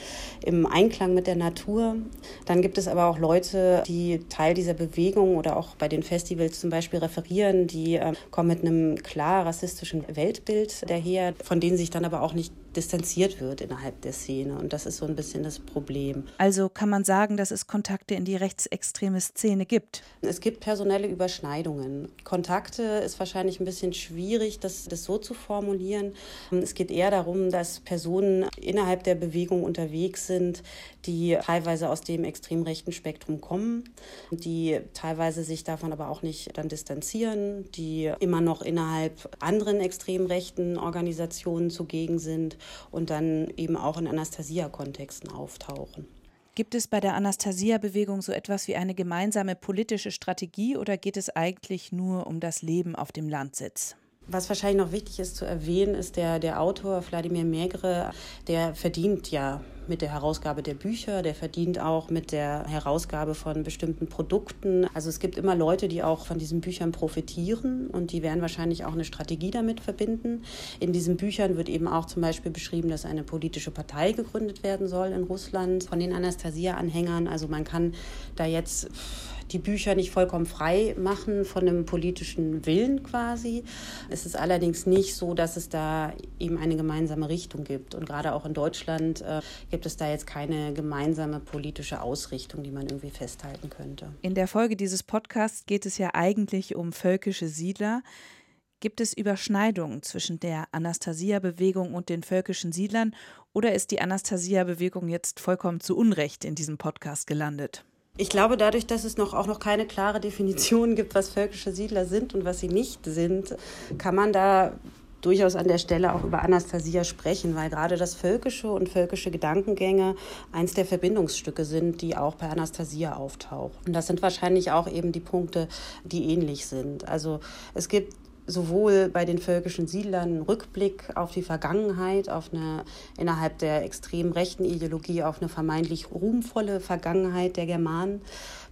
im Einklang mit der Natur. Dann gibt es aber auch Leute, die Teil dieser Bewegung oder auch bei den Festivals zum Beispiel referieren, die äh, kommen mit einem klar rassistischen Weltbild daher, von denen sich dann aber auch nicht distanziert wird innerhalb der Szene. Und das ist so ein bisschen das Problem. Also kann man sagen, dass es Kontakte in die rechtsextreme Szene gibt? Es gibt personelle Überschneidungen. Kontakte ist wahrscheinlich ein bisschen schwierig, das, das so zu formulieren. Es geht eher darum, dass Personen innerhalb der Bewegung unterwegs sind, die teilweise aus dem extrem rechten Spektrum kommen, die teilweise sich davon aber auch nicht dann distanzieren, die immer noch innerhalb anderen extrem rechten Organisationen zugegen sind und dann eben auch in Anastasia-Kontexten auftauchen. Gibt es bei der Anastasia-Bewegung so etwas wie eine gemeinsame politische Strategie oder geht es eigentlich nur um das Leben auf dem Landsitz? Was wahrscheinlich noch wichtig ist zu erwähnen, ist der, der Autor Wladimir Megre, der verdient ja mit der Herausgabe der Bücher, der verdient auch mit der Herausgabe von bestimmten Produkten. Also es gibt immer Leute, die auch von diesen Büchern profitieren und die werden wahrscheinlich auch eine Strategie damit verbinden. In diesen Büchern wird eben auch zum Beispiel beschrieben, dass eine politische Partei gegründet werden soll in Russland von den Anastasia-Anhängern. Also man kann da jetzt die Bücher nicht vollkommen frei machen von einem politischen Willen quasi. Es ist allerdings nicht so, dass es da eben eine gemeinsame Richtung gibt. Und gerade auch in Deutschland äh, gibt es da jetzt keine gemeinsame politische Ausrichtung, die man irgendwie festhalten könnte. In der Folge dieses Podcasts geht es ja eigentlich um völkische Siedler. Gibt es Überschneidungen zwischen der Anastasia-Bewegung und den völkischen Siedlern oder ist die Anastasia-Bewegung jetzt vollkommen zu Unrecht in diesem Podcast gelandet? Ich glaube, dadurch, dass es noch, auch noch keine klare Definition gibt, was völkische Siedler sind und was sie nicht sind, kann man da durchaus an der Stelle auch über Anastasia sprechen, weil gerade das Völkische und völkische Gedankengänge eins der Verbindungsstücke sind, die auch bei Anastasia auftauchen. Und das sind wahrscheinlich auch eben die Punkte, die ähnlich sind. Also es gibt sowohl bei den völkischen Siedlern einen Rückblick auf die Vergangenheit, auf eine innerhalb der extrem rechten Ideologie auf eine vermeintlich ruhmvolle Vergangenheit der Germanen.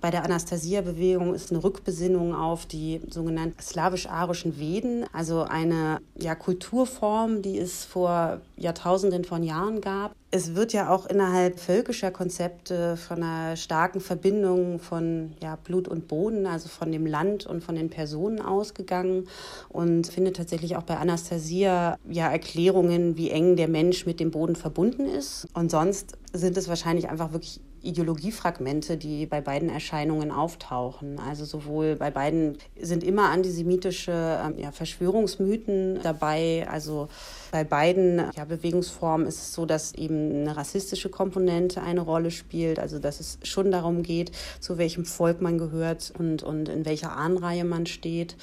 Bei der Anastasia-Bewegung ist eine Rückbesinnung auf die sogenannten slawisch-arischen Veden, also eine ja, Kulturform, die es vor Jahrtausenden von Jahren gab. Es wird ja auch innerhalb völkischer Konzepte von einer starken Verbindung von ja, Blut und Boden, also von dem Land und von den Personen ausgegangen und findet tatsächlich auch bei Anastasia ja Erklärungen, wie eng der Mensch mit dem Boden verbunden ist. Und sonst sind es wahrscheinlich einfach wirklich Ideologiefragmente, die bei beiden Erscheinungen auftauchen. Also sowohl bei beiden sind immer antisemitische ähm, ja, Verschwörungsmythen dabei. Also bei beiden ja, Bewegungsformen ist es so, dass eben eine rassistische Komponente eine Rolle spielt. Also dass es schon darum geht, zu welchem Volk man gehört und, und in welcher Ahnreihe man steht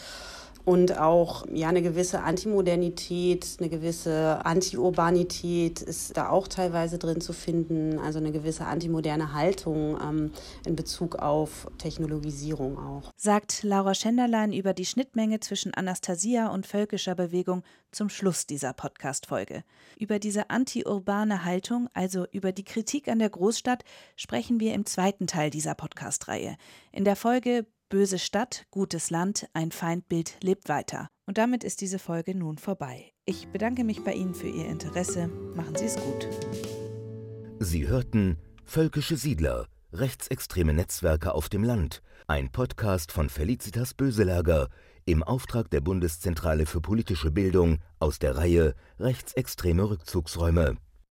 und auch ja eine gewisse Antimodernität, eine gewisse Anti-Urbanität ist da auch teilweise drin zu finden, also eine gewisse antimoderne Haltung ähm, in Bezug auf Technologisierung auch. Sagt Laura Schenderlein über die Schnittmenge zwischen Anastasia und völkischer Bewegung zum Schluss dieser Podcast-Folge. Über diese anti-urbane Haltung, also über die Kritik an der Großstadt, sprechen wir im zweiten Teil dieser Podcast-Reihe. In der Folge Böse Stadt, gutes Land, ein Feindbild lebt weiter. Und damit ist diese Folge nun vorbei. Ich bedanke mich bei Ihnen für Ihr Interesse. Machen Sie es gut. Sie hörten Völkische Siedler, rechtsextreme Netzwerke auf dem Land, ein Podcast von Felicitas Böselager im Auftrag der Bundeszentrale für politische Bildung aus der Reihe Rechtsextreme Rückzugsräume.